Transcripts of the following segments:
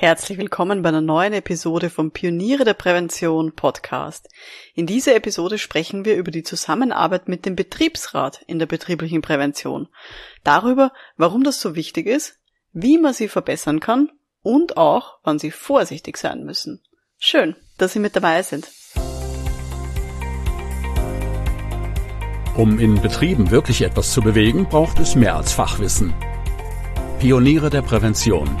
Herzlich willkommen bei einer neuen Episode vom Pioniere der Prävention Podcast. In dieser Episode sprechen wir über die Zusammenarbeit mit dem Betriebsrat in der betrieblichen Prävention, darüber, warum das so wichtig ist, wie man sie verbessern kann und auch, wann sie vorsichtig sein müssen. Schön, dass Sie mit dabei sind. Um in Betrieben wirklich etwas zu bewegen, braucht es mehr als Fachwissen. Pioniere der Prävention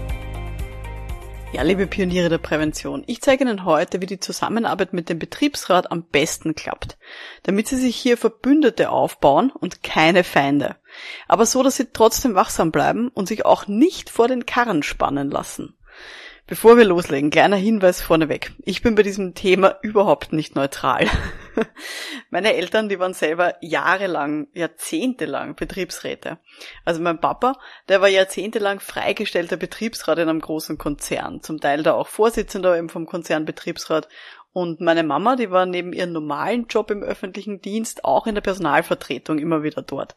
Ja, liebe Pioniere der Prävention, ich zeige Ihnen heute, wie die Zusammenarbeit mit dem Betriebsrat am besten klappt, damit Sie sich hier Verbündete aufbauen und keine Feinde. Aber so, dass Sie trotzdem wachsam bleiben und sich auch nicht vor den Karren spannen lassen. Bevor wir loslegen, kleiner Hinweis vorneweg. Ich bin bei diesem Thema überhaupt nicht neutral. Meine Eltern, die waren selber jahrelang, jahrzehntelang Betriebsräte. Also mein Papa, der war jahrzehntelang freigestellter Betriebsrat in einem großen Konzern. Zum Teil da auch Vorsitzender eben vom Konzernbetriebsrat. Und meine Mama, die war neben ihrem normalen Job im öffentlichen Dienst auch in der Personalvertretung immer wieder dort.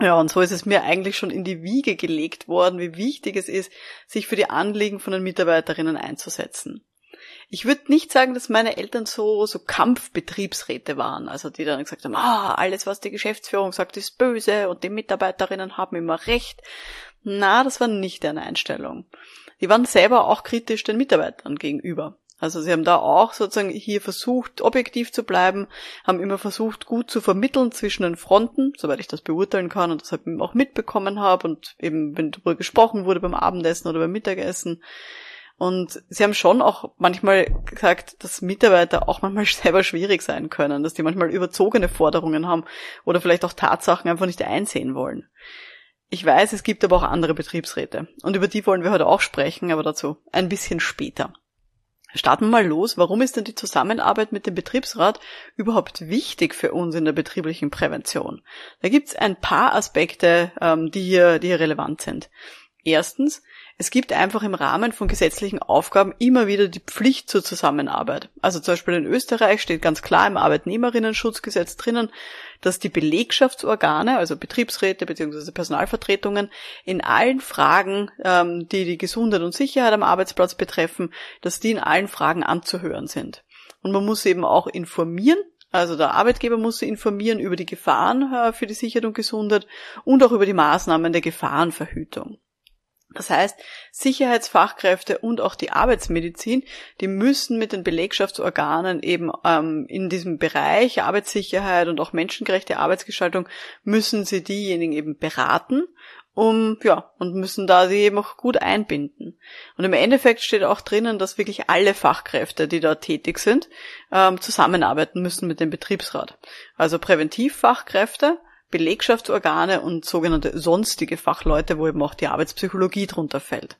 Ja, und so ist es mir eigentlich schon in die Wiege gelegt worden, wie wichtig es ist, sich für die Anliegen von den Mitarbeiterinnen einzusetzen. Ich würde nicht sagen, dass meine Eltern so, so Kampfbetriebsräte waren, also die dann gesagt haben, ah, alles, was die Geschäftsführung sagt, ist böse und die Mitarbeiterinnen haben immer recht. Na, das war nicht deren Einstellung. Die waren selber auch kritisch den Mitarbeitern gegenüber. Also sie haben da auch sozusagen hier versucht, objektiv zu bleiben, haben immer versucht, gut zu vermitteln zwischen den Fronten, soweit ich das beurteilen kann und das eben auch mitbekommen habe und eben, wenn darüber gesprochen wurde beim Abendessen oder beim Mittagessen. Und sie haben schon auch manchmal gesagt, dass Mitarbeiter auch manchmal selber schwierig sein können, dass die manchmal überzogene Forderungen haben oder vielleicht auch Tatsachen einfach nicht einsehen wollen. Ich weiß, es gibt aber auch andere Betriebsräte und über die wollen wir heute auch sprechen, aber dazu ein bisschen später. Starten wir mal los. Warum ist denn die Zusammenarbeit mit dem Betriebsrat überhaupt wichtig für uns in der betrieblichen Prävention? Da gibt es ein paar Aspekte, ähm, die, hier, die hier relevant sind. Erstens, es gibt einfach im Rahmen von gesetzlichen Aufgaben immer wieder die Pflicht zur Zusammenarbeit. Also zum Beispiel in Österreich steht ganz klar im Arbeitnehmerinnen-Schutzgesetz drinnen, dass die Belegschaftsorgane, also Betriebsräte bzw. Personalvertretungen, in allen Fragen, ähm, die die Gesundheit und Sicherheit am Arbeitsplatz betreffen, dass die in allen Fragen anzuhören sind. Und man muss eben auch informieren, also der Arbeitgeber muss informieren über die Gefahren äh, für die Sicherheit und Gesundheit und auch über die Maßnahmen der Gefahrenverhütung. Das heißt, Sicherheitsfachkräfte und auch die Arbeitsmedizin, die müssen mit den Belegschaftsorganen eben ähm, in diesem Bereich Arbeitssicherheit und auch menschengerechte Arbeitsgestaltung, müssen sie diejenigen eben beraten, um, ja, und müssen da sie eben auch gut einbinden. Und im Endeffekt steht auch drinnen, dass wirklich alle Fachkräfte, die da tätig sind, ähm, zusammenarbeiten müssen mit dem Betriebsrat. Also Präventivfachkräfte, Belegschaftsorgane und sogenannte sonstige Fachleute, wo eben auch die Arbeitspsychologie drunter fällt.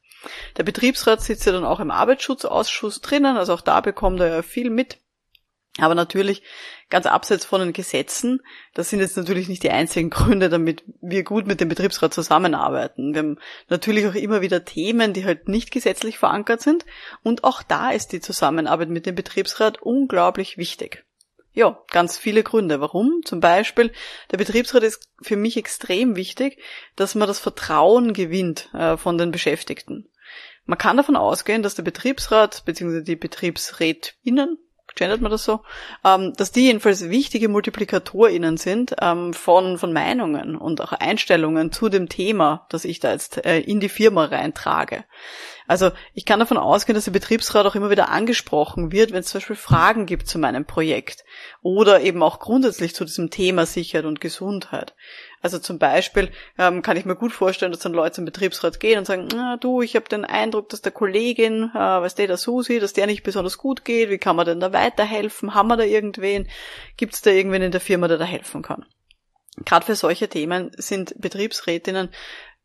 Der Betriebsrat sitzt ja dann auch im Arbeitsschutzausschuss drinnen, also auch da bekommt er ja viel mit. Aber natürlich, ganz abseits von den Gesetzen, das sind jetzt natürlich nicht die einzigen Gründe, damit wir gut mit dem Betriebsrat zusammenarbeiten. Wir haben natürlich auch immer wieder Themen, die halt nicht gesetzlich verankert sind. Und auch da ist die Zusammenarbeit mit dem Betriebsrat unglaublich wichtig. Ja, ganz viele Gründe. Warum? Zum Beispiel, der Betriebsrat ist für mich extrem wichtig, dass man das Vertrauen gewinnt äh, von den Beschäftigten. Man kann davon ausgehen, dass der Betriebsrat bzw. die Betriebsrätinnen, gendert man das so, ähm, dass die jedenfalls wichtige MultiplikatorInnen sind ähm, von, von Meinungen und auch Einstellungen zu dem Thema, das ich da jetzt äh, in die Firma reintrage. Also ich kann davon ausgehen, dass der Betriebsrat auch immer wieder angesprochen wird, wenn es zum Beispiel Fragen gibt zu meinem Projekt oder eben auch grundsätzlich zu diesem Thema Sicherheit und Gesundheit. Also zum Beispiel ähm, kann ich mir gut vorstellen, dass dann Leute zum Betriebsrat gehen und sagen, ah, du, ich habe den Eindruck, dass der Kollegin, äh, was der, der Susi, dass der nicht besonders gut geht, wie kann man denn da weiterhelfen? Haben wir da irgendwen? Gibt es da irgendwen in der Firma, der da helfen kann? Gerade für solche Themen sind Betriebsrätinnen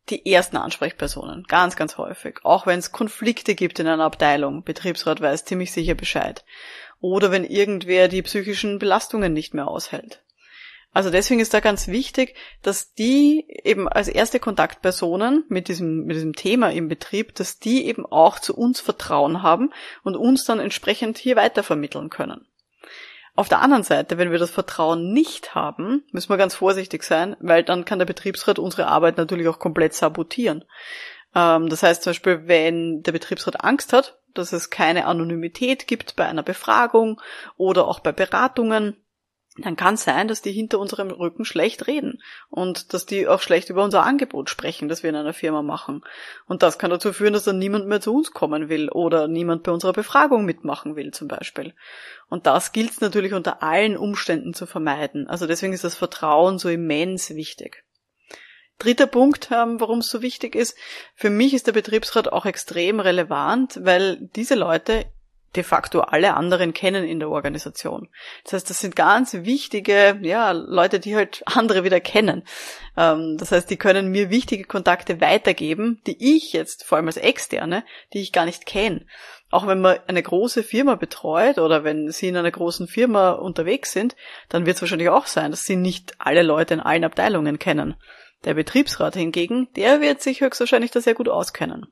die ersten Ansprechpersonen, ganz, ganz häufig. Auch wenn es Konflikte gibt in einer Abteilung, Betriebsrat weiß ziemlich sicher Bescheid. Oder wenn irgendwer die psychischen Belastungen nicht mehr aushält. Also deswegen ist da ganz wichtig, dass die eben als erste Kontaktpersonen mit diesem, mit diesem Thema im Betrieb, dass die eben auch zu uns Vertrauen haben und uns dann entsprechend hier weitervermitteln können. Auf der anderen Seite, wenn wir das Vertrauen nicht haben, müssen wir ganz vorsichtig sein, weil dann kann der Betriebsrat unsere Arbeit natürlich auch komplett sabotieren. Ähm, das heißt zum Beispiel, wenn der Betriebsrat Angst hat, dass es keine Anonymität gibt bei einer Befragung oder auch bei Beratungen, dann kann sein, dass die hinter unserem Rücken schlecht reden und dass die auch schlecht über unser Angebot sprechen, das wir in einer Firma machen. Und das kann dazu führen, dass dann niemand mehr zu uns kommen will oder niemand bei unserer Befragung mitmachen will zum Beispiel. Und das gilt es natürlich unter allen Umständen zu vermeiden. Also deswegen ist das Vertrauen so immens wichtig. Dritter Punkt, ähm, warum es so wichtig ist. Für mich ist der Betriebsrat auch extrem relevant, weil diese Leute de facto alle anderen kennen in der Organisation. Das heißt, das sind ganz wichtige, ja, Leute, die halt andere wieder kennen. Ähm, das heißt, die können mir wichtige Kontakte weitergeben, die ich jetzt, vor allem als Externe, die ich gar nicht kenne. Auch wenn man eine große Firma betreut oder wenn Sie in einer großen Firma unterwegs sind, dann wird es wahrscheinlich auch sein, dass Sie nicht alle Leute in allen Abteilungen kennen. Der Betriebsrat hingegen, der wird sich höchstwahrscheinlich da sehr gut auskennen.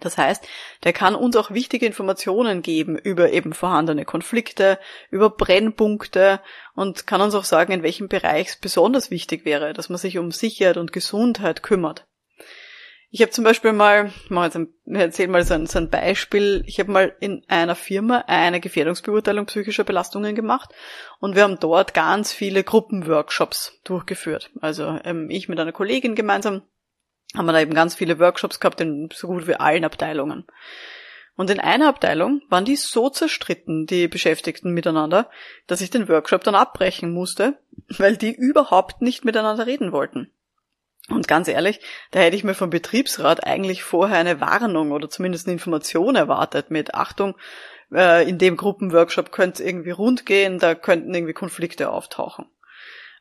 Das heißt, der kann uns auch wichtige Informationen geben über eben vorhandene Konflikte, über Brennpunkte und kann uns auch sagen, in welchem Bereich es besonders wichtig wäre, dass man sich um Sicherheit und Gesundheit kümmert. Ich habe zum Beispiel mal, ich erzähle mal so ein, so ein Beispiel, ich habe mal in einer Firma eine Gefährdungsbeurteilung psychischer Belastungen gemacht und wir haben dort ganz viele Gruppenworkshops durchgeführt. Also ähm, ich mit einer Kollegin gemeinsam haben wir da eben ganz viele Workshops gehabt in so gut wie allen Abteilungen. Und in einer Abteilung waren die so zerstritten, die Beschäftigten miteinander, dass ich den Workshop dann abbrechen musste, weil die überhaupt nicht miteinander reden wollten. Und ganz ehrlich, da hätte ich mir vom Betriebsrat eigentlich vorher eine Warnung oder zumindest eine Information erwartet mit Achtung, äh, in dem Gruppenworkshop könnte es irgendwie rund gehen, da könnten irgendwie Konflikte auftauchen.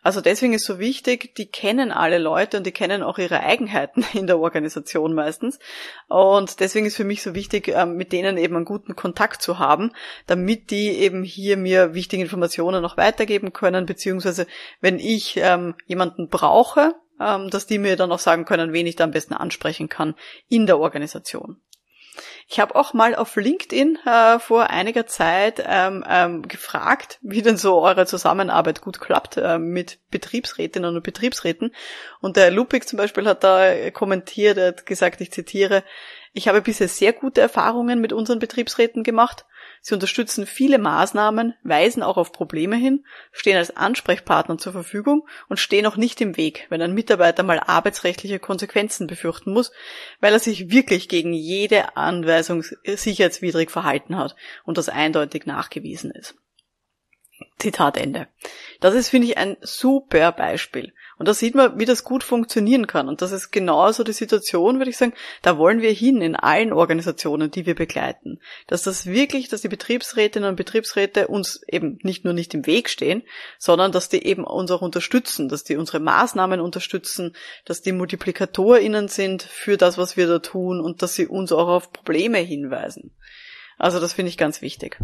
Also deswegen ist so wichtig, die kennen alle Leute und die kennen auch ihre Eigenheiten in der Organisation meistens. Und deswegen ist für mich so wichtig, ähm, mit denen eben einen guten Kontakt zu haben, damit die eben hier mir wichtige Informationen noch weitergeben können, beziehungsweise wenn ich ähm, jemanden brauche, ähm, dass die mir dann auch sagen können, wen ich da am besten ansprechen kann in der Organisation. Ich habe auch mal auf LinkedIn äh, vor einiger Zeit ähm, ähm, gefragt, wie denn so eure Zusammenarbeit gut klappt äh, mit Betriebsrätinnen und Betriebsräten. Und der Lupik zum Beispiel hat da kommentiert, er hat gesagt, ich zitiere, ich habe bisher sehr gute Erfahrungen mit unseren Betriebsräten gemacht. Sie unterstützen viele Maßnahmen, weisen auch auf Probleme hin, stehen als Ansprechpartner zur Verfügung und stehen auch nicht im Weg, wenn ein Mitarbeiter mal arbeitsrechtliche Konsequenzen befürchten muss, weil er sich wirklich gegen jede Anweisung sicherheitswidrig verhalten hat und das eindeutig nachgewiesen ist. Zitat Ende. Das ist, finde ich, ein super Beispiel. Und da sieht man, wie das gut funktionieren kann. Und das ist genauso die Situation, würde ich sagen, da wollen wir hin in allen Organisationen, die wir begleiten. Dass das wirklich, dass die Betriebsrätinnen und Betriebsräte uns eben nicht nur nicht im Weg stehen, sondern dass die eben uns auch unterstützen, dass die unsere Maßnahmen unterstützen, dass die MultiplikatorInnen sind für das, was wir da tun und dass sie uns auch auf Probleme hinweisen. Also das finde ich ganz wichtig.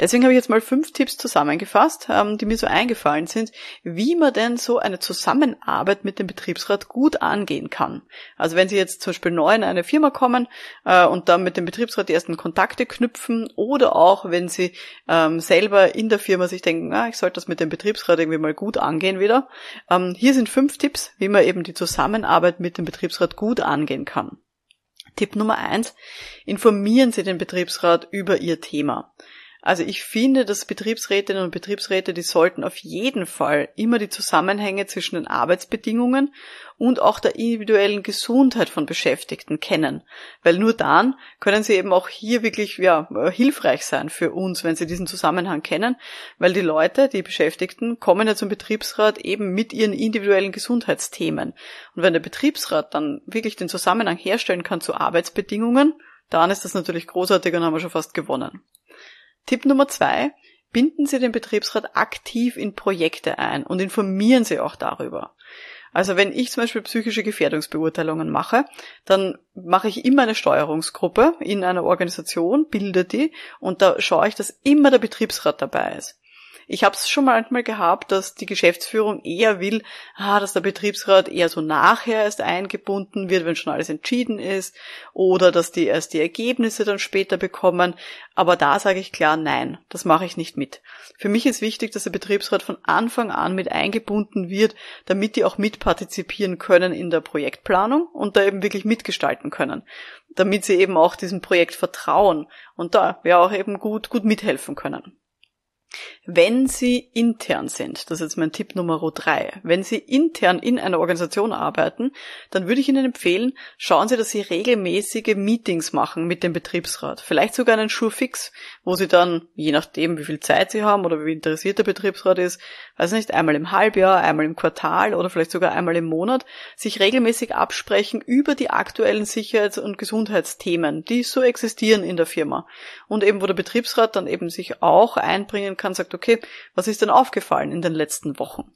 Deswegen habe ich jetzt mal fünf Tipps zusammengefasst, ähm, die mir so eingefallen sind, wie man denn so eine Zusammenarbeit mit dem Betriebsrat gut angehen kann. Also wenn Sie jetzt zum Beispiel neu in eine Firma kommen äh, und dann mit dem Betriebsrat die ersten Kontakte knüpfen oder auch wenn Sie ähm, selber in der Firma sich denken, ah, ich sollte das mit dem Betriebsrat irgendwie mal gut angehen wieder. Ähm, hier sind fünf Tipps, wie man eben die Zusammenarbeit mit dem Betriebsrat gut angehen kann. Tipp Nummer eins, informieren Sie den Betriebsrat über Ihr Thema. Also ich finde, dass Betriebsrätinnen und Betriebsräte, die sollten auf jeden Fall immer die Zusammenhänge zwischen den Arbeitsbedingungen und auch der individuellen Gesundheit von Beschäftigten kennen. Weil nur dann können sie eben auch hier wirklich ja, hilfreich sein für uns, wenn sie diesen Zusammenhang kennen. Weil die Leute, die Beschäftigten, kommen ja zum Betriebsrat eben mit ihren individuellen Gesundheitsthemen. Und wenn der Betriebsrat dann wirklich den Zusammenhang herstellen kann zu Arbeitsbedingungen, dann ist das natürlich großartig und haben wir schon fast gewonnen. Tipp Nummer zwei, binden Sie den Betriebsrat aktiv in Projekte ein und informieren Sie auch darüber. Also wenn ich zum Beispiel psychische Gefährdungsbeurteilungen mache, dann mache ich immer eine Steuerungsgruppe in einer Organisation, bilde die und da schaue ich, dass immer der Betriebsrat dabei ist. Ich habe es schon manchmal gehabt, dass die Geschäftsführung eher will, ah, dass der Betriebsrat eher so nachher erst eingebunden wird, wenn schon alles entschieden ist, oder dass die erst die Ergebnisse dann später bekommen. Aber da sage ich klar, nein, das mache ich nicht mit. Für mich ist wichtig, dass der Betriebsrat von Anfang an mit eingebunden wird, damit die auch mitpartizipieren können in der Projektplanung und da eben wirklich mitgestalten können damit sie eben auch diesem Projekt vertrauen und da ja auch eben gut, gut mithelfen können. Wenn Sie intern sind, das ist jetzt mein Tipp Nummer drei, wenn Sie intern in einer Organisation arbeiten, dann würde ich Ihnen empfehlen, schauen Sie, dass Sie regelmäßige Meetings machen mit dem Betriebsrat. Vielleicht sogar einen Schurfix, wo Sie dann, je nachdem wie viel Zeit Sie haben oder wie interessiert der Betriebsrat ist, weiß nicht, einmal im Halbjahr, einmal im Quartal oder vielleicht sogar einmal im Monat, sich regelmäßig absprechen über die aktuellen Sicherheits- und Gesundheitsthemen, die so existieren in der Firma. Und eben, wo der Betriebsrat dann eben sich auch einbringen kann, sagt, okay, was ist denn aufgefallen in den letzten Wochen?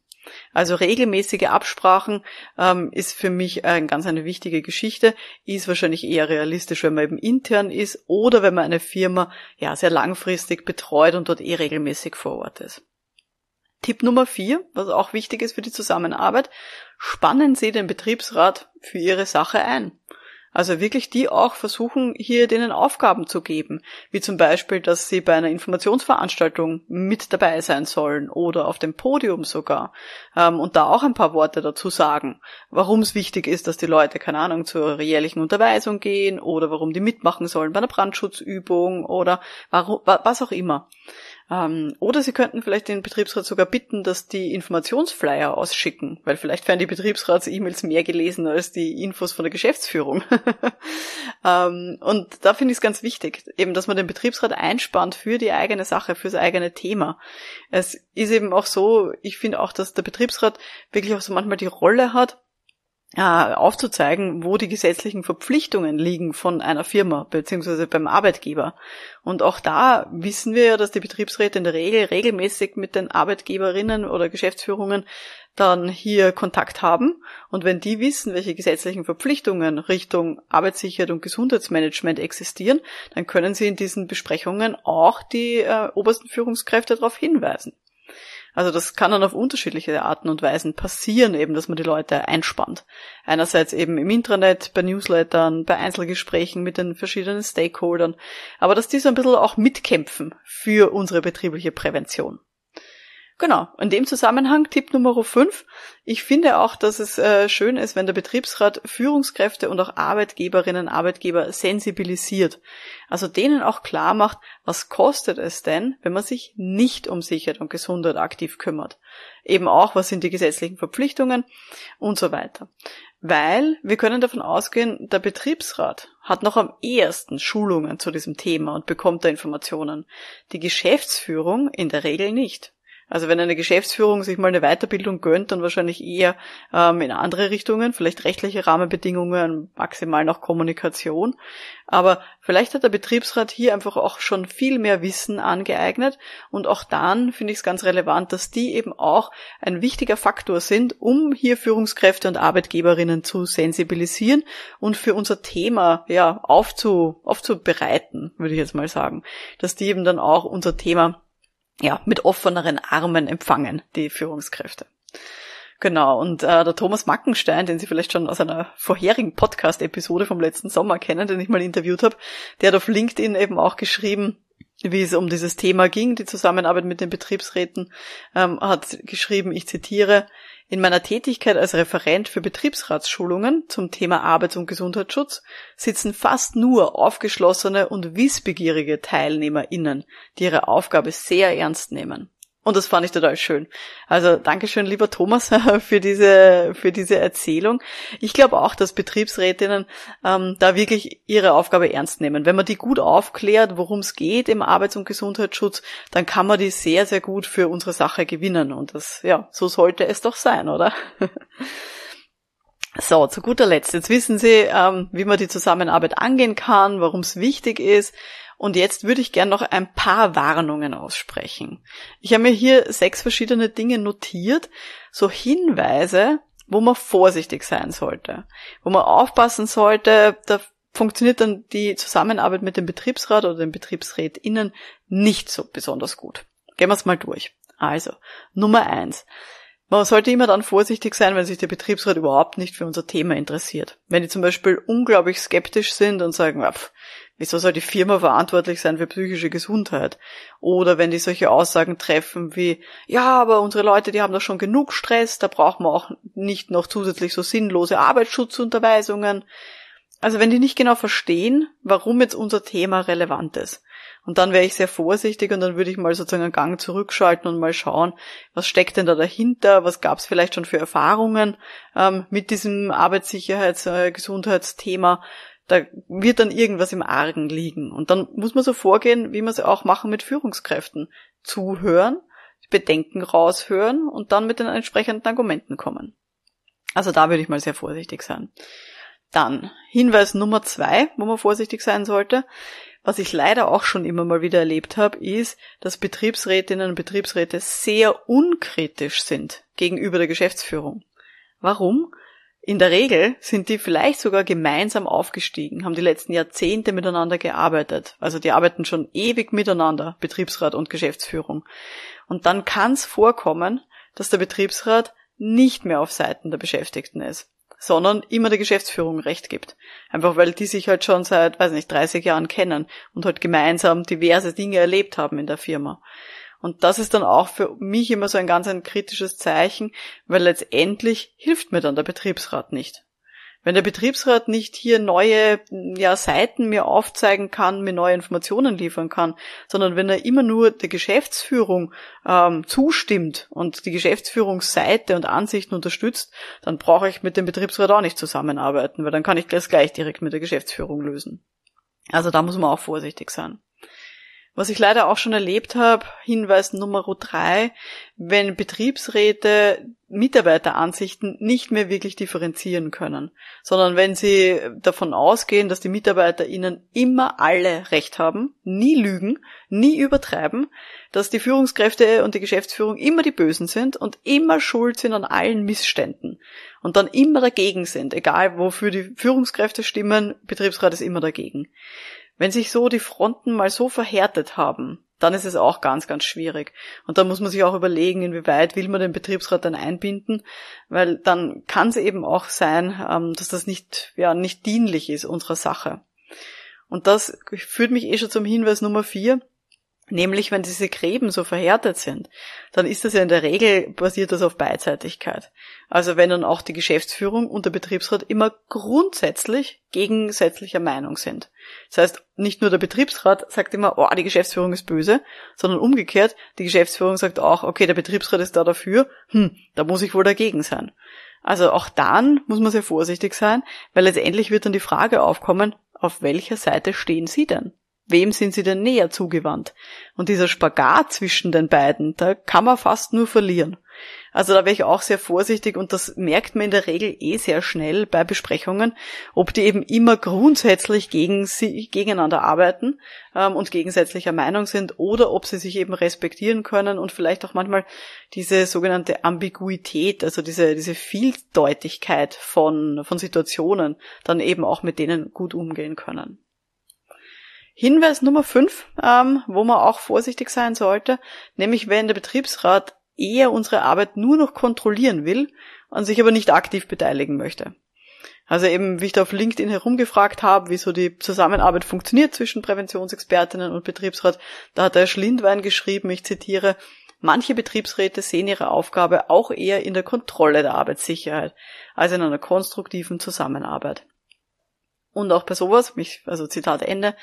Also regelmäßige Absprachen ähm, ist für mich äh, ganz eine wichtige Geschichte, ist wahrscheinlich eher realistisch, wenn man eben intern ist oder wenn man eine Firma ja sehr langfristig betreut und dort eh regelmäßig vor Ort ist. Tipp Nummer vier, was auch wichtig ist für die Zusammenarbeit, spannen Sie den Betriebsrat für Ihre Sache ein. Also wirklich die auch versuchen, hier denen Aufgaben zu geben, wie zum Beispiel, dass sie bei einer Informationsveranstaltung mit dabei sein sollen oder auf dem Podium sogar. Ähm, und da auch ein paar Worte dazu sagen, warum es wichtig ist, dass die Leute, keine Ahnung, zur jährlichen Unterweisung gehen oder warum die mitmachen sollen bei einer Brandschutzübung oder warum, was auch immer. Ähm, oder Sie könnten vielleicht den Betriebsrat sogar bitten, dass die Informationsflyer ausschicken, weil vielleicht werden die Betriebsrats-E-Mails mehr gelesen als die Infos von der Geschäftsführung. ähm, und da finde ich es ganz wichtig, eben, dass man den Betriebsrat einspannt für die eigene Sache, fürs eigene Thema. Es ist eben auch so, ich finde auch, dass der Betriebsrat wirklich auch so manchmal die Rolle hat, aufzuzeigen, wo die gesetzlichen Verpflichtungen liegen von einer Firma beziehungsweise beim Arbeitgeber. Und auch da wissen wir ja, dass die Betriebsräte in der Regel regelmäßig mit den Arbeitgeberinnen oder Geschäftsführungen dann hier Kontakt haben. Und wenn die wissen, welche gesetzlichen Verpflichtungen Richtung Arbeitssicherheit und Gesundheitsmanagement existieren, dann können sie in diesen Besprechungen auch die äh, obersten Führungskräfte darauf hinweisen. Also das kann dann auf unterschiedliche Arten und Weisen passieren, eben, dass man die Leute einspannt. Einerseits eben im Intranet, bei Newslettern, bei Einzelgesprächen mit den verschiedenen Stakeholdern, aber dass die so ein bisschen auch mitkämpfen für unsere betriebliche Prävention. Genau, in dem Zusammenhang Tipp Nummer 5. Ich finde auch, dass es äh, schön ist, wenn der Betriebsrat Führungskräfte und auch Arbeitgeberinnen, Arbeitgeber sensibilisiert. Also denen auch klar macht, was kostet es denn, wenn man sich nicht um Sicherheit und Gesundheit aktiv kümmert. Eben auch, was sind die gesetzlichen Verpflichtungen und so weiter. Weil wir können davon ausgehen, der Betriebsrat hat noch am ehesten Schulungen zu diesem Thema und bekommt da Informationen. Die Geschäftsführung in der Regel nicht. Also wenn eine Geschäftsführung sich mal eine Weiterbildung gönnt, dann wahrscheinlich eher ähm, in andere Richtungen, vielleicht rechtliche Rahmenbedingungen, maximal noch Kommunikation. Aber vielleicht hat der Betriebsrat hier einfach auch schon viel mehr Wissen angeeignet und auch dann finde ich es ganz relevant, dass die eben auch ein wichtiger Faktor sind, um hier Führungskräfte und Arbeitgeberinnen zu sensibilisieren und für unser Thema ja aufzu, aufzubereiten, würde ich jetzt mal sagen, dass die eben dann auch unser Thema ja, mit offeneren Armen empfangen, die Führungskräfte. Genau, und äh, der Thomas Mackenstein, den Sie vielleicht schon aus einer vorherigen Podcast-Episode vom letzten Sommer kennen, den ich mal interviewt habe, der hat auf LinkedIn eben auch geschrieben, wie es um dieses Thema ging, die Zusammenarbeit mit den Betriebsräten, ähm, hat geschrieben, ich zitiere, in meiner Tätigkeit als Referent für Betriebsratsschulungen zum Thema Arbeits- und Gesundheitsschutz sitzen fast nur aufgeschlossene und wissbegierige TeilnehmerInnen, die ihre Aufgabe sehr ernst nehmen. Und das fand ich total schön. Also Dankeschön, lieber Thomas, für diese, für diese Erzählung. Ich glaube auch, dass Betriebsrätinnen ähm, da wirklich ihre Aufgabe ernst nehmen. Wenn man die gut aufklärt, worum es geht im Arbeits- und Gesundheitsschutz, dann kann man die sehr, sehr gut für unsere Sache gewinnen. Und das, ja, so sollte es doch sein, oder? So, zu guter Letzt. Jetzt wissen Sie, ähm, wie man die Zusammenarbeit angehen kann, warum es wichtig ist. Und jetzt würde ich gern noch ein paar Warnungen aussprechen. Ich habe mir hier sechs verschiedene Dinge notiert, so Hinweise, wo man vorsichtig sein sollte, wo man aufpassen sollte, da funktioniert dann die Zusammenarbeit mit dem Betriebsrat oder den BetriebsrätInnen nicht so besonders gut. Gehen wir es mal durch. Also, Nummer eins. Man sollte immer dann vorsichtig sein, wenn sich der Betriebsrat überhaupt nicht für unser Thema interessiert. Wenn die zum Beispiel unglaublich skeptisch sind und sagen, pff, wieso soll die Firma verantwortlich sein für psychische Gesundheit? Oder wenn die solche Aussagen treffen wie, ja, aber unsere Leute, die haben doch schon genug Stress, da brauchen wir auch nicht noch zusätzlich so sinnlose Arbeitsschutzunterweisungen. Also wenn die nicht genau verstehen, warum jetzt unser Thema relevant ist. Und dann wäre ich sehr vorsichtig und dann würde ich mal sozusagen einen Gang zurückschalten und mal schauen, was steckt denn da dahinter, was gab es vielleicht schon für Erfahrungen ähm, mit diesem Arbeitssicherheits-, äh, Gesundheitsthema. Da wird dann irgendwas im Argen liegen. Und dann muss man so vorgehen, wie wir es auch machen mit Führungskräften. Zuhören, Bedenken raushören und dann mit den entsprechenden Argumenten kommen. Also da würde ich mal sehr vorsichtig sein. Dann Hinweis Nummer zwei, wo man vorsichtig sein sollte. Was ich leider auch schon immer mal wieder erlebt habe, ist, dass Betriebsrätinnen und Betriebsräte sehr unkritisch sind gegenüber der Geschäftsführung. Warum? In der Regel sind die vielleicht sogar gemeinsam aufgestiegen, haben die letzten Jahrzehnte miteinander gearbeitet. Also die arbeiten schon ewig miteinander, Betriebsrat und Geschäftsführung. Und dann kann es vorkommen, dass der Betriebsrat nicht mehr auf Seiten der Beschäftigten ist sondern immer der Geschäftsführung Recht gibt. Einfach weil die sich halt schon seit, weiß nicht, 30 Jahren kennen und halt gemeinsam diverse Dinge erlebt haben in der Firma. Und das ist dann auch für mich immer so ein ganz ein kritisches Zeichen, weil letztendlich hilft mir dann der Betriebsrat nicht. Wenn der Betriebsrat nicht hier neue ja, Seiten mir aufzeigen kann, mir neue Informationen liefern kann, sondern wenn er immer nur der Geschäftsführung ähm, zustimmt und die Geschäftsführungsseite und Ansichten unterstützt, dann brauche ich mit dem Betriebsrat auch nicht zusammenarbeiten, weil dann kann ich das gleich direkt mit der Geschäftsführung lösen. Also da muss man auch vorsichtig sein. Was ich leider auch schon erlebt habe, Hinweis Nummer drei, wenn Betriebsräte Mitarbeiteransichten nicht mehr wirklich differenzieren können, sondern wenn sie davon ausgehen, dass die Mitarbeiter ihnen immer alle Recht haben, nie lügen, nie übertreiben, dass die Führungskräfte und die Geschäftsführung immer die Bösen sind und immer schuld sind an allen Missständen und dann immer dagegen sind, egal wofür die Führungskräfte stimmen, Betriebsrat ist immer dagegen. Wenn sich so die Fronten mal so verhärtet haben, dann ist es auch ganz, ganz schwierig. Und da muss man sich auch überlegen, inwieweit will man den Betriebsrat dann einbinden, weil dann kann es eben auch sein, ähm, dass das nicht, ja, nicht dienlich ist unserer Sache. Und das führt mich eh schon zum Hinweis Nummer vier. Nämlich, wenn diese Gräben so verhärtet sind, dann ist das ja in der Regel basiert das auf Beidseitigkeit. Also wenn dann auch die Geschäftsführung und der Betriebsrat immer grundsätzlich gegensätzlicher Meinung sind. Das heißt, nicht nur der Betriebsrat sagt immer, oh, die Geschäftsführung ist böse, sondern umgekehrt, die Geschäftsführung sagt auch, okay, der Betriebsrat ist da dafür, hm, da muss ich wohl dagegen sein. Also auch dann muss man sehr vorsichtig sein, weil letztendlich wird dann die Frage aufkommen, auf welcher Seite stehen Sie denn? Wem sind sie denn näher zugewandt? Und dieser Spagat zwischen den beiden, da kann man fast nur verlieren. Also da wäre ich auch sehr vorsichtig und das merkt man in der Regel eh sehr schnell bei Besprechungen, ob die eben immer grundsätzlich gegen sie, gegeneinander arbeiten ähm, und gegensätzlicher Meinung sind oder ob sie sich eben respektieren können und vielleicht auch manchmal diese sogenannte Ambiguität, also diese, diese Vieldeutigkeit von, von Situationen dann eben auch mit denen gut umgehen können. Hinweis Nummer 5, ähm, wo man auch vorsichtig sein sollte, nämlich wenn der Betriebsrat eher unsere Arbeit nur noch kontrollieren will und sich aber nicht aktiv beteiligen möchte. Also eben, wie ich da auf LinkedIn herumgefragt habe, wie so die Zusammenarbeit funktioniert zwischen Präventionsexpertinnen und Betriebsrat, da hat der Schlindwein geschrieben, ich zitiere, manche Betriebsräte sehen ihre Aufgabe auch eher in der Kontrolle der Arbeitssicherheit als in einer konstruktiven Zusammenarbeit. Und auch bei sowas, also Zitat Ende,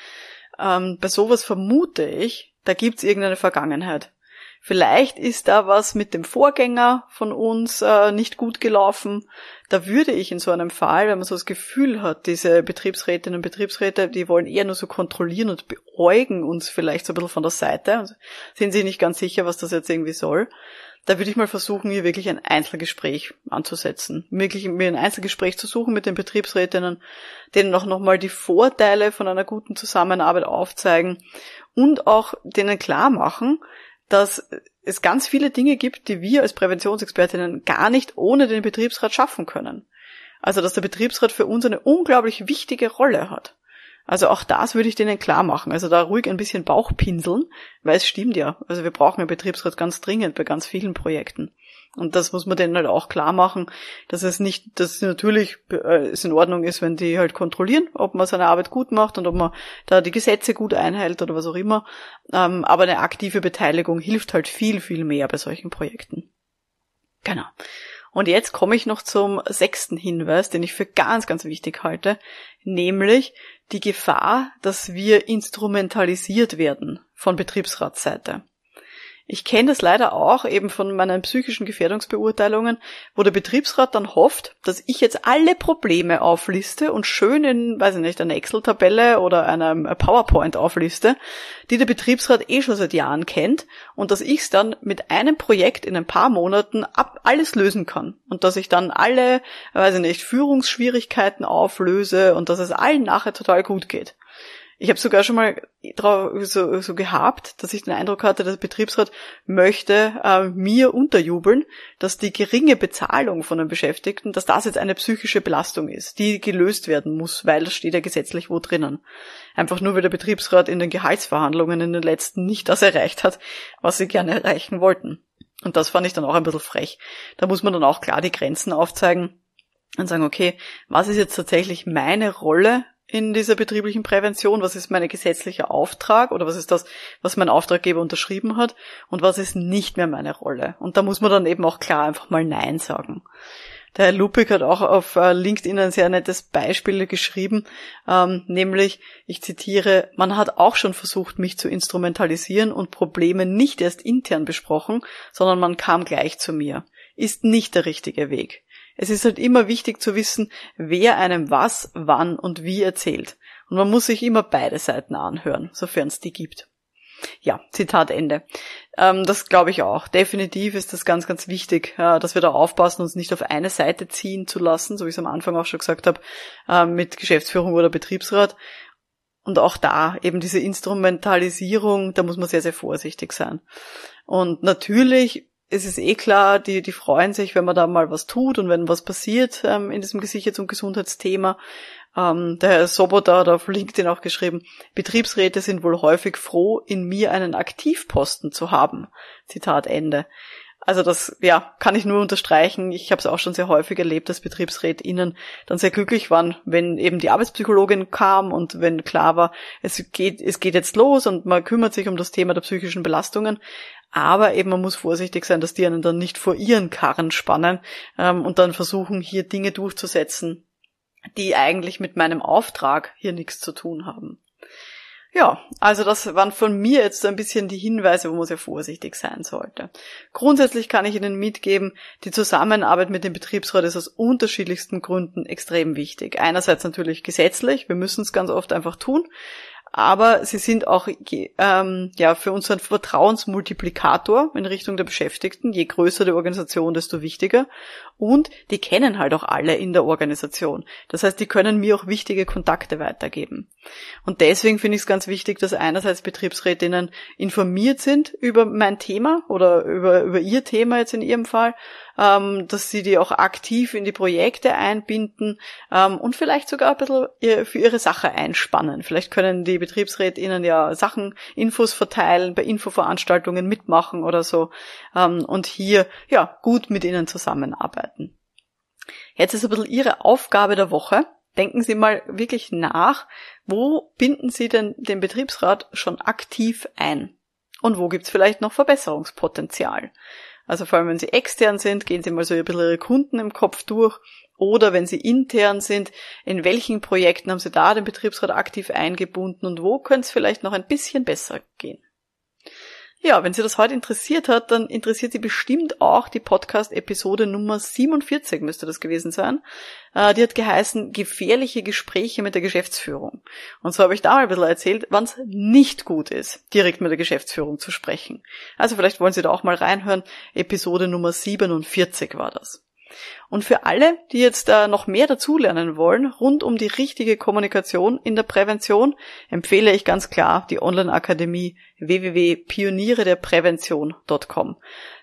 ähm, bei sowas vermute ich, da gibt's irgendeine Vergangenheit. Vielleicht ist da was mit dem Vorgänger von uns äh, nicht gut gelaufen. Da würde ich in so einem Fall, wenn man so das Gefühl hat, diese Betriebsrätinnen und Betriebsräte, die wollen eher nur so kontrollieren und beäugen uns vielleicht so ein bisschen von der Seite, sind sich nicht ganz sicher, was das jetzt irgendwie soll, da würde ich mal versuchen, hier wirklich ein Einzelgespräch anzusetzen. Wirklich mir ein Einzelgespräch zu suchen mit den Betriebsrätinnen, denen auch nochmal die Vorteile von einer guten Zusammenarbeit aufzeigen und auch denen klar machen, dass es ganz viele Dinge gibt, die wir als Präventionsexpertinnen gar nicht ohne den Betriebsrat schaffen können. Also, dass der Betriebsrat für uns eine unglaublich wichtige Rolle hat. Also auch das würde ich denen klar machen. Also da ruhig ein bisschen Bauch pinseln, weil es stimmt ja. Also wir brauchen einen Betriebsrat ganz dringend bei ganz vielen Projekten. Und das muss man denen halt auch klar machen, dass es nicht, dass es natürlich äh, es in Ordnung ist, wenn die halt kontrollieren, ob man seine Arbeit gut macht und ob man da die Gesetze gut einhält oder was auch immer. Ähm, aber eine aktive Beteiligung hilft halt viel, viel mehr bei solchen Projekten. Genau. Und jetzt komme ich noch zum sechsten Hinweis, den ich für ganz, ganz wichtig halte, nämlich die Gefahr, dass wir instrumentalisiert werden von Betriebsratsseite. Ich kenne das leider auch eben von meinen psychischen Gefährdungsbeurteilungen, wo der Betriebsrat dann hofft, dass ich jetzt alle Probleme aufliste und schön in, weiß ich nicht, einer Excel-Tabelle oder einem PowerPoint aufliste, die der Betriebsrat eh schon seit Jahren kennt und dass ich es dann mit einem Projekt in ein paar Monaten ab alles lösen kann und dass ich dann alle, weiß ich nicht, Führungsschwierigkeiten auflöse und dass es allen nachher total gut geht. Ich habe sogar schon mal so, so gehabt, dass ich den Eindruck hatte, der Betriebsrat möchte äh, mir unterjubeln, dass die geringe Bezahlung von den Beschäftigten, dass das jetzt eine psychische Belastung ist, die gelöst werden muss, weil das steht ja gesetzlich wo drinnen. Einfach nur, weil der Betriebsrat in den Gehaltsverhandlungen in den letzten nicht das erreicht hat, was sie gerne erreichen wollten. Und das fand ich dann auch ein bisschen frech. Da muss man dann auch klar die Grenzen aufzeigen und sagen, okay, was ist jetzt tatsächlich meine Rolle in dieser betrieblichen Prävention? Was ist mein gesetzlicher Auftrag oder was ist das, was mein Auftraggeber unterschrieben hat und was ist nicht mehr meine Rolle? Und da muss man dann eben auch klar einfach mal Nein sagen. Der Herr Lupik hat auch auf äh, LinkedIn ein sehr nettes Beispiel geschrieben, ähm, nämlich, ich zitiere, man hat auch schon versucht, mich zu instrumentalisieren und Probleme nicht erst intern besprochen, sondern man kam gleich zu mir. Ist nicht der richtige Weg. Es ist halt immer wichtig zu wissen, wer einem was, wann und wie erzählt. Und man muss sich immer beide Seiten anhören, sofern es die gibt. Ja, Zitat Ende. Ähm, das glaube ich auch. Definitiv ist das ganz, ganz wichtig, äh, dass wir da aufpassen, uns nicht auf eine Seite ziehen zu lassen, so wie ich es am Anfang auch schon gesagt habe, äh, mit Geschäftsführung oder Betriebsrat. Und auch da eben diese Instrumentalisierung, da muss man sehr, sehr vorsichtig sein. Und natürlich es ist eh klar, die, die freuen sich, wenn man da mal was tut und wenn was passiert ähm, in diesem Gesichers- und Gesundheitsthema. Ähm, der Herr Soboda hat auf LinkedIn auch geschrieben, Betriebsräte sind wohl häufig froh, in mir einen Aktivposten zu haben. Zitat Ende. Also das, ja, kann ich nur unterstreichen. Ich habe es auch schon sehr häufig erlebt, dass BetriebsrätInnen dann sehr glücklich waren, wenn eben die Arbeitspsychologin kam und wenn klar war, es geht, es geht jetzt los und man kümmert sich um das Thema der psychischen Belastungen. Aber eben man muss vorsichtig sein, dass die einen dann nicht vor ihren Karren spannen ähm, und dann versuchen, hier Dinge durchzusetzen, die eigentlich mit meinem Auftrag hier nichts zu tun haben. Ja, also das waren von mir jetzt so ein bisschen die Hinweise, wo man sehr vorsichtig sein sollte. Grundsätzlich kann ich Ihnen mitgeben, die Zusammenarbeit mit dem Betriebsrat ist aus unterschiedlichsten Gründen extrem wichtig. Einerseits natürlich gesetzlich, wir müssen es ganz oft einfach tun aber sie sind auch ähm, ja für uns ein Vertrauensmultiplikator in Richtung der Beschäftigten. Je größer die Organisation, desto wichtiger. Und die kennen halt auch alle in der Organisation. Das heißt, die können mir auch wichtige Kontakte weitergeben. Und deswegen finde ich es ganz wichtig, dass einerseits Betriebsrätinnen informiert sind über mein Thema oder über, über ihr Thema jetzt in ihrem Fall ähm, dass sie die auch aktiv in die Projekte einbinden ähm, und vielleicht sogar ein bisschen für ihre Sache einspannen. Vielleicht können die Betriebsrätinnen ja Sachen, Infos verteilen, bei Infoveranstaltungen mitmachen oder so ähm, und hier ja gut mit ihnen zusammenarbeiten. Jetzt ist ein bisschen Ihre Aufgabe der Woche. Denken Sie mal wirklich nach, wo binden Sie denn den Betriebsrat schon aktiv ein? Und wo gibt's vielleicht noch Verbesserungspotenzial? Also vor allem, wenn sie extern sind, gehen sie mal so ein bisschen ihre Kunden im Kopf durch. Oder wenn sie intern sind, in welchen Projekten haben sie da den Betriebsrat aktiv eingebunden und wo könnte es vielleicht noch ein bisschen besser gehen? Ja, wenn Sie das heute interessiert hat, dann interessiert Sie bestimmt auch die Podcast-Episode Nummer 47 müsste das gewesen sein. Äh, die hat geheißen Gefährliche Gespräche mit der Geschäftsführung. Und so habe ich da mal ein bisschen erzählt, wann es nicht gut ist, direkt mit der Geschäftsführung zu sprechen. Also vielleicht wollen Sie da auch mal reinhören. Episode Nummer 47 war das. Und für alle, die jetzt da noch mehr dazulernen wollen, rund um die richtige Kommunikation in der Prävention, empfehle ich ganz klar die Online-Akademie www.pionierederprävention.com.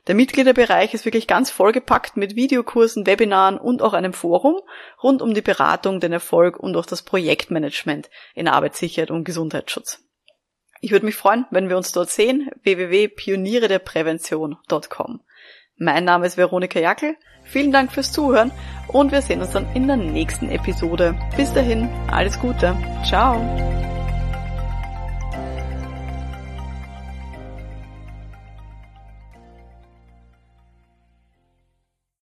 Der Mitgliederbereich ist wirklich ganz vollgepackt mit Videokursen, Webinaren und auch einem Forum rund um die Beratung, den Erfolg und auch das Projektmanagement in Arbeitssicherheit und Gesundheitsschutz. Ich würde mich freuen, wenn wir uns dort sehen, www.pionierederprävention.com. Mein Name ist Veronika Jackel. Vielen Dank fürs Zuhören und wir sehen uns dann in der nächsten Episode. Bis dahin, alles Gute. Ciao.